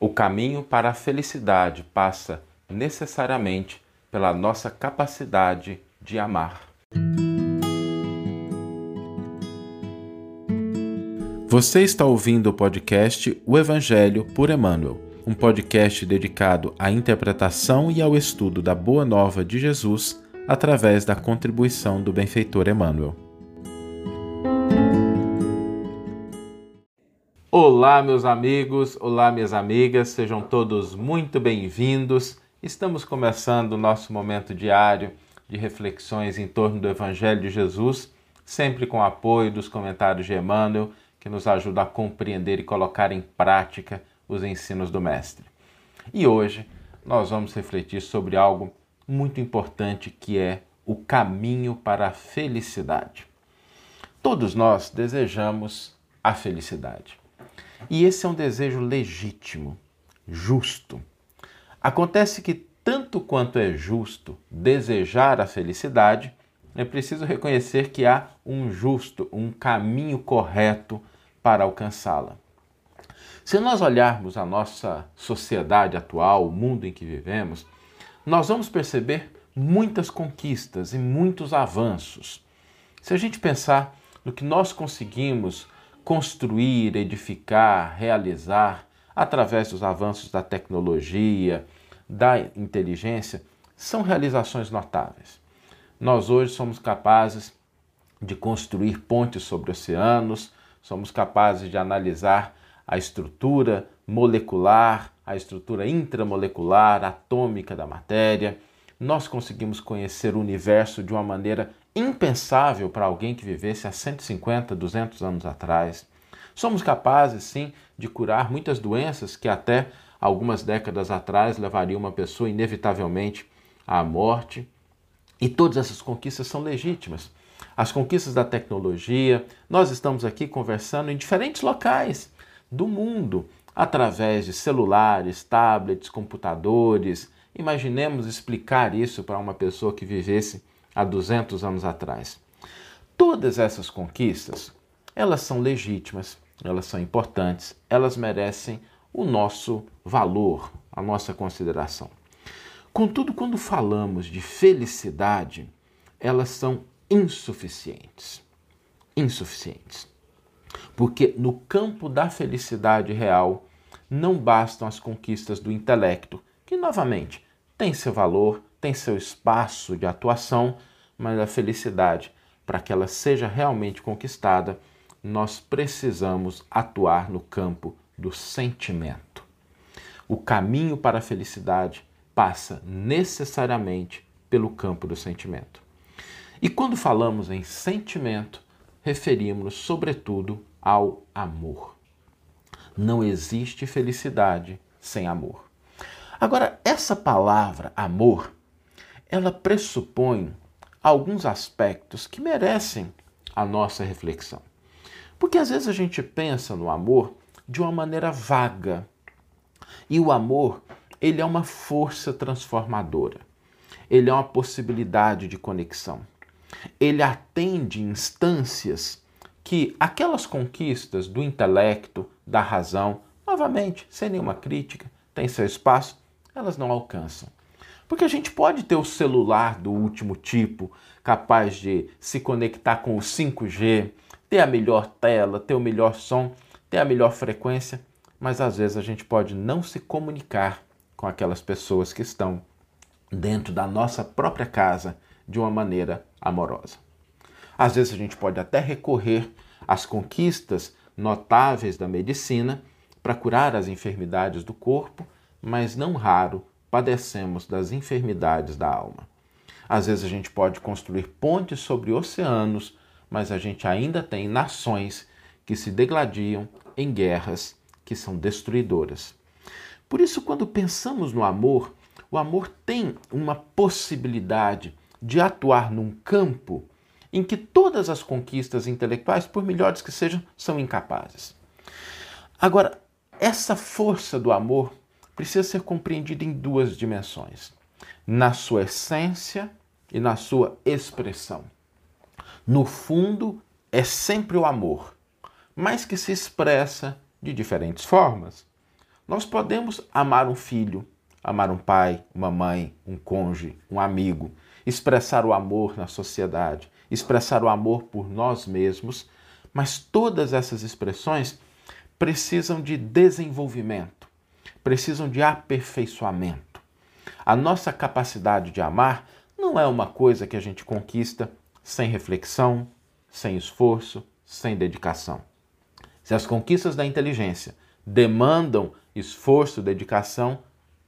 O caminho para a felicidade passa necessariamente pela nossa capacidade de amar. Você está ouvindo o podcast O Evangelho por Emmanuel, um podcast dedicado à interpretação e ao estudo da Boa Nova de Jesus através da contribuição do benfeitor Emmanuel. Olá, meus amigos, olá, minhas amigas, sejam todos muito bem-vindos. Estamos começando o nosso momento diário de reflexões em torno do Evangelho de Jesus, sempre com o apoio dos comentários de Emmanuel, que nos ajuda a compreender e colocar em prática os ensinos do Mestre. E hoje nós vamos refletir sobre algo muito importante que é o caminho para a felicidade. Todos nós desejamos a felicidade. E esse é um desejo legítimo, justo. Acontece que, tanto quanto é justo desejar a felicidade, é preciso reconhecer que há um justo, um caminho correto para alcançá-la. Se nós olharmos a nossa sociedade atual, o mundo em que vivemos, nós vamos perceber muitas conquistas e muitos avanços. Se a gente pensar no que nós conseguimos construir, edificar, realizar através dos avanços da tecnologia, da inteligência, são realizações notáveis. Nós hoje somos capazes de construir pontes sobre oceanos, somos capazes de analisar a estrutura molecular, a estrutura intramolecular, atômica da matéria. Nós conseguimos conhecer o universo de uma maneira impensável para alguém que vivesse há 150, 200 anos atrás. Somos capazes, sim, de curar muitas doenças que até algumas décadas atrás levariam uma pessoa inevitavelmente à morte. E todas essas conquistas são legítimas. As conquistas da tecnologia, nós estamos aqui conversando em diferentes locais do mundo, através de celulares, tablets, computadores. Imaginemos explicar isso para uma pessoa que vivesse há 200 anos atrás. Todas essas conquistas, elas são legítimas, elas são importantes, elas merecem o nosso valor, a nossa consideração. Contudo, quando falamos de felicidade, elas são insuficientes. Insuficientes. Porque no campo da felicidade real, não bastam as conquistas do intelecto, que novamente tem seu valor, tem seu espaço de atuação, mas a felicidade, para que ela seja realmente conquistada, nós precisamos atuar no campo do sentimento. O caminho para a felicidade passa necessariamente pelo campo do sentimento. E quando falamos em sentimento, referimos-nos sobretudo ao amor. Não existe felicidade sem amor. Agora, essa palavra amor, ela pressupõe alguns aspectos que merecem a nossa reflexão. Porque às vezes a gente pensa no amor de uma maneira vaga. E o amor, ele é uma força transformadora. Ele é uma possibilidade de conexão. Ele atende instâncias que aquelas conquistas do intelecto, da razão, novamente, sem nenhuma crítica, tem seu espaço, elas não alcançam. Porque a gente pode ter o celular do último tipo, capaz de se conectar com o 5G, ter a melhor tela, ter o melhor som, ter a melhor frequência, mas às vezes a gente pode não se comunicar com aquelas pessoas que estão dentro da nossa própria casa de uma maneira amorosa. Às vezes a gente pode até recorrer às conquistas notáveis da medicina para curar as enfermidades do corpo, mas não raro padecemos das enfermidades da alma. Às vezes a gente pode construir pontes sobre oceanos, mas a gente ainda tem nações que se degladiam em guerras que são destruidoras. Por isso, quando pensamos no amor, o amor tem uma possibilidade de atuar num campo em que todas as conquistas intelectuais, por melhores que sejam, são incapazes. Agora, essa força do amor precisa ser compreendida em duas dimensões: na sua essência e na sua expressão. No fundo, é sempre o amor, mas que se expressa de diferentes formas. Nós podemos amar um filho, amar um pai, uma mãe, um cônjuge, um amigo, expressar o amor na sociedade, expressar o amor por nós mesmos, mas todas essas expressões precisam de desenvolvimento, precisam de aperfeiçoamento. A nossa capacidade de amar não é uma coisa que a gente conquista sem reflexão, sem esforço, sem dedicação. Se as conquistas da inteligência demandam esforço, dedicação,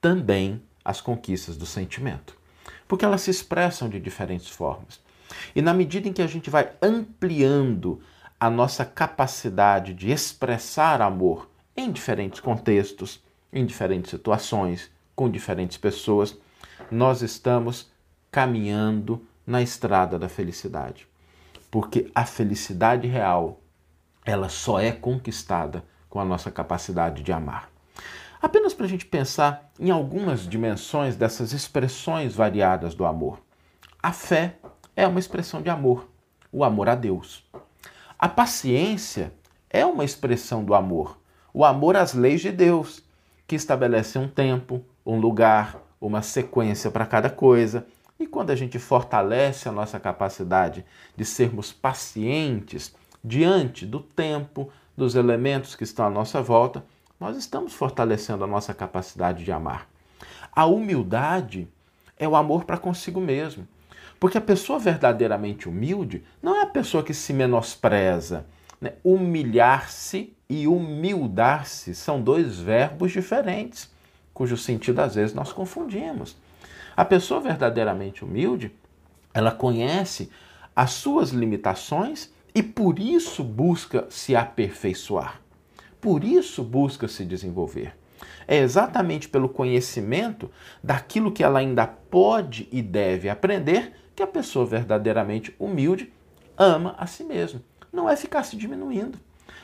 também as conquistas do sentimento. Porque elas se expressam de diferentes formas. E na medida em que a gente vai ampliando a nossa capacidade de expressar amor em diferentes contextos, em diferentes situações, com diferentes pessoas, nós estamos caminhando na estrada da felicidade. Porque a felicidade real, ela só é conquistada com a nossa capacidade de amar. Apenas para a gente pensar em algumas dimensões dessas expressões variadas do amor. A fé é uma expressão de amor, o amor a Deus. A paciência é uma expressão do amor, o amor às leis de Deus, que estabelece um tempo, um lugar, uma sequência para cada coisa. E quando a gente fortalece a nossa capacidade de sermos pacientes diante do tempo, dos elementos que estão à nossa volta, nós estamos fortalecendo a nossa capacidade de amar. A humildade é o amor para consigo mesmo. Porque a pessoa verdadeiramente humilde não é a pessoa que se menospreza. Né? Humilhar-se e humildar-se são dois verbos diferentes, cujo sentido às vezes nós confundimos. A pessoa verdadeiramente humilde, ela conhece as suas limitações e por isso busca se aperfeiçoar. Por isso busca se desenvolver. É exatamente pelo conhecimento daquilo que ela ainda pode e deve aprender que a pessoa verdadeiramente humilde ama a si mesma. Não é ficar se diminuindo.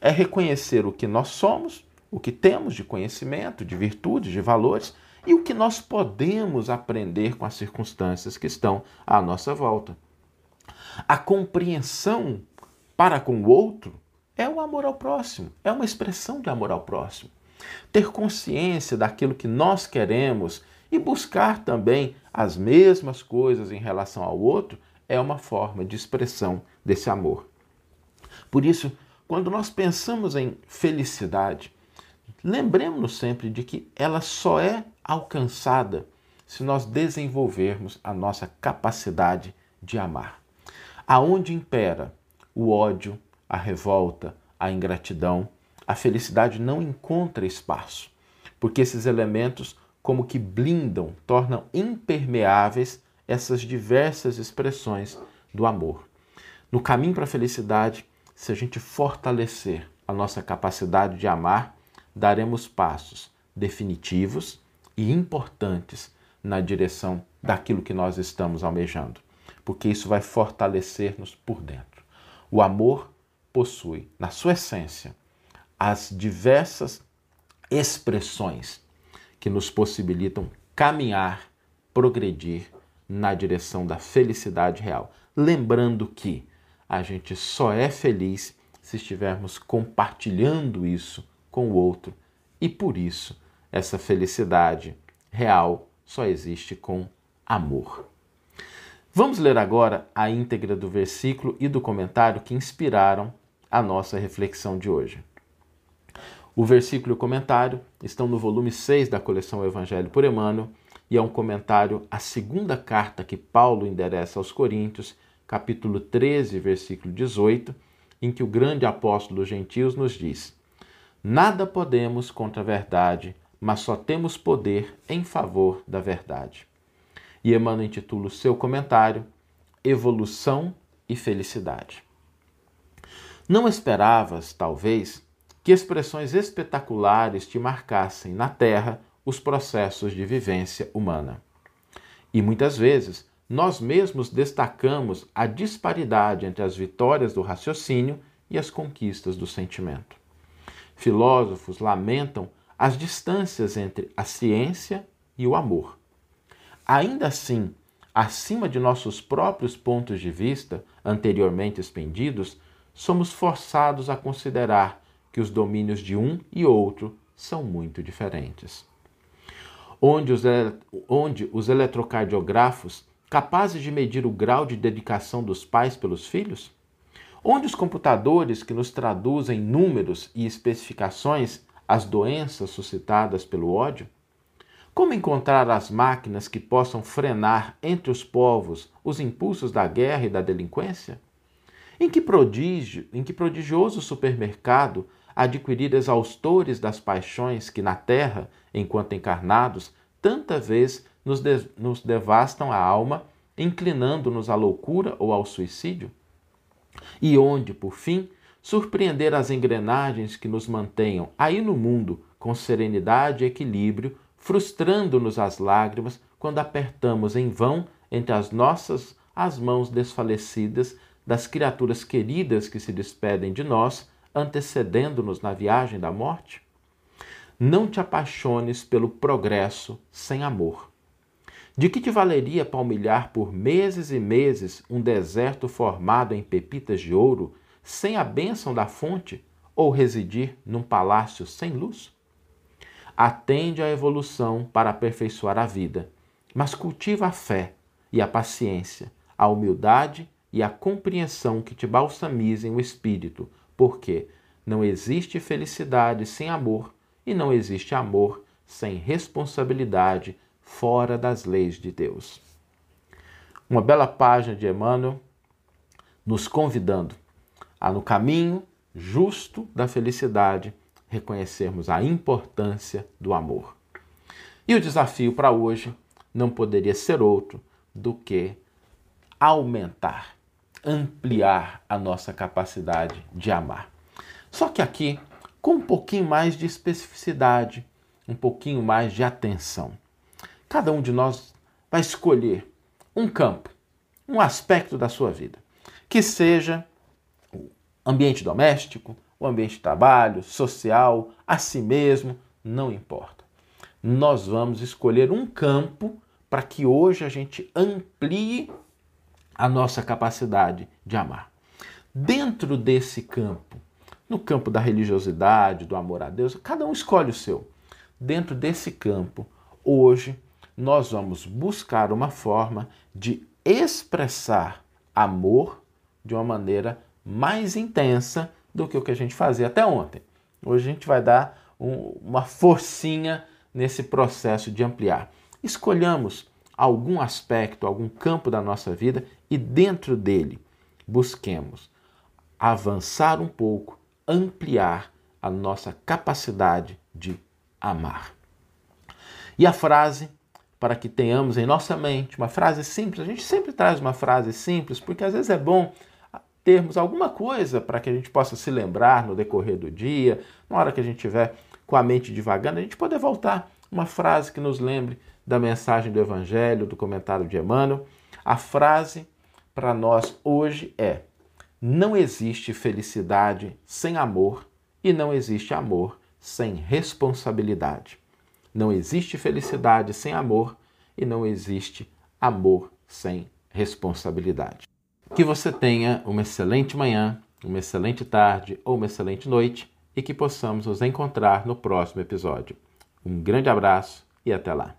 É reconhecer o que nós somos, o que temos de conhecimento, de virtudes, de valores e o que nós podemos aprender com as circunstâncias que estão à nossa volta. A compreensão para com o outro é o amor ao próximo, é uma expressão de amor ao próximo. Ter consciência daquilo que nós queremos e buscar também as mesmas coisas em relação ao outro é uma forma de expressão desse amor. Por isso, quando nós pensamos em felicidade, lembremos-nos sempre de que ela só é alcançada se nós desenvolvermos a nossa capacidade de amar. Aonde impera o ódio, a revolta, a ingratidão, a felicidade não encontra espaço, porque esses elementos como que blindam, tornam impermeáveis essas diversas expressões do amor. No caminho para a felicidade, se a gente fortalecer a nossa capacidade de amar, daremos passos definitivos e importantes na direção daquilo que nós estamos almejando, porque isso vai fortalecer-nos por dentro. O amor possui, na sua essência, as diversas expressões que nos possibilitam caminhar, progredir na direção da felicidade real. Lembrando que a gente só é feliz se estivermos compartilhando isso com o outro e por isso essa felicidade real só existe com amor. Vamos ler agora a íntegra do versículo e do comentário que inspiraram a nossa reflexão de hoje. O versículo e o comentário estão no volume 6 da coleção Evangelho por Emmanuel e é um comentário à segunda carta que Paulo endereça aos Coríntios, capítulo 13, versículo 18, em que o grande apóstolo dos gentios nos diz: Nada podemos contra a verdade, mas só temos poder em favor da verdade. E Emmanuel intitula o seu comentário Evolução e Felicidade. Não esperavas, talvez, que expressões espetaculares te marcassem na Terra os processos de vivência humana. E muitas vezes nós mesmos destacamos a disparidade entre as vitórias do raciocínio e as conquistas do sentimento. Filósofos lamentam as distâncias entre a ciência e o amor. Ainda assim, acima de nossos próprios pontos de vista anteriormente expendidos, somos forçados a considerar que os domínios de um e outro são muito diferentes. Onde os, onde os eletrocardiografos, capazes de medir o grau de dedicação dos pais pelos filhos? Onde os computadores que nos traduzem números e especificações as doenças suscitadas pelo ódio? Como encontrar as máquinas que possam frenar entre os povos os impulsos da guerra e da delinquência? Em que prodígio, em que prodigioso supermercado adquirir exaustores das paixões que na terra, enquanto encarnados, tanta vez nos, de, nos devastam a alma, inclinando-nos à loucura ou ao suicídio? E onde, por fim, surpreender as engrenagens que nos mantenham aí no mundo com serenidade e equilíbrio, frustrando-nos as lágrimas quando apertamos em vão entre as nossas as mãos desfalecidas das criaturas queridas que se despedem de nós, antecedendo-nos na viagem da morte? Não te apaixones pelo progresso sem amor. De que te valeria palmilhar por meses e meses um deserto formado em pepitas de ouro, sem a bênção da fonte, ou residir num palácio sem luz? Atende à evolução para aperfeiçoar a vida, mas cultiva a fé e a paciência, a humildade e a compreensão que te balsamizem o espírito, porque não existe felicidade sem amor e não existe amor sem responsabilidade fora das leis de Deus. Uma bela página de Emmanuel nos convidando a, no caminho justo da felicidade, reconhecermos a importância do amor. E o desafio para hoje não poderia ser outro do que aumentar, ampliar a nossa capacidade de amar. Só que aqui, com um pouquinho mais de especificidade, um pouquinho mais de atenção. Cada um de nós vai escolher um campo, um aspecto da sua vida, que seja o ambiente doméstico, o ambiente de trabalho, social, a si mesmo, não importa. Nós vamos escolher um campo para que hoje a gente amplie a nossa capacidade de amar. Dentro desse campo, no campo da religiosidade, do amor a Deus, cada um escolhe o seu. Dentro desse campo, hoje nós vamos buscar uma forma de expressar amor de uma maneira mais intensa do que o que a gente fazia até ontem. Hoje a gente vai dar um, uma forcinha nesse processo de ampliar. Escolhamos algum aspecto, algum campo da nossa vida e dentro dele busquemos avançar um pouco, ampliar a nossa capacidade de amar. E a frase para que tenhamos em nossa mente uma frase simples. A gente sempre traz uma frase simples, porque às vezes é bom termos alguma coisa para que a gente possa se lembrar no decorrer do dia, na hora que a gente estiver com a mente divagando, a gente poder voltar uma frase que nos lembre da mensagem do Evangelho, do comentário de Emmanuel. A frase para nós hoje é: não existe felicidade sem amor e não existe amor sem responsabilidade. Não existe felicidade sem amor e não existe amor sem responsabilidade. Que você tenha uma excelente manhã, uma excelente tarde ou uma excelente noite e que possamos nos encontrar no próximo episódio. Um grande abraço e até lá.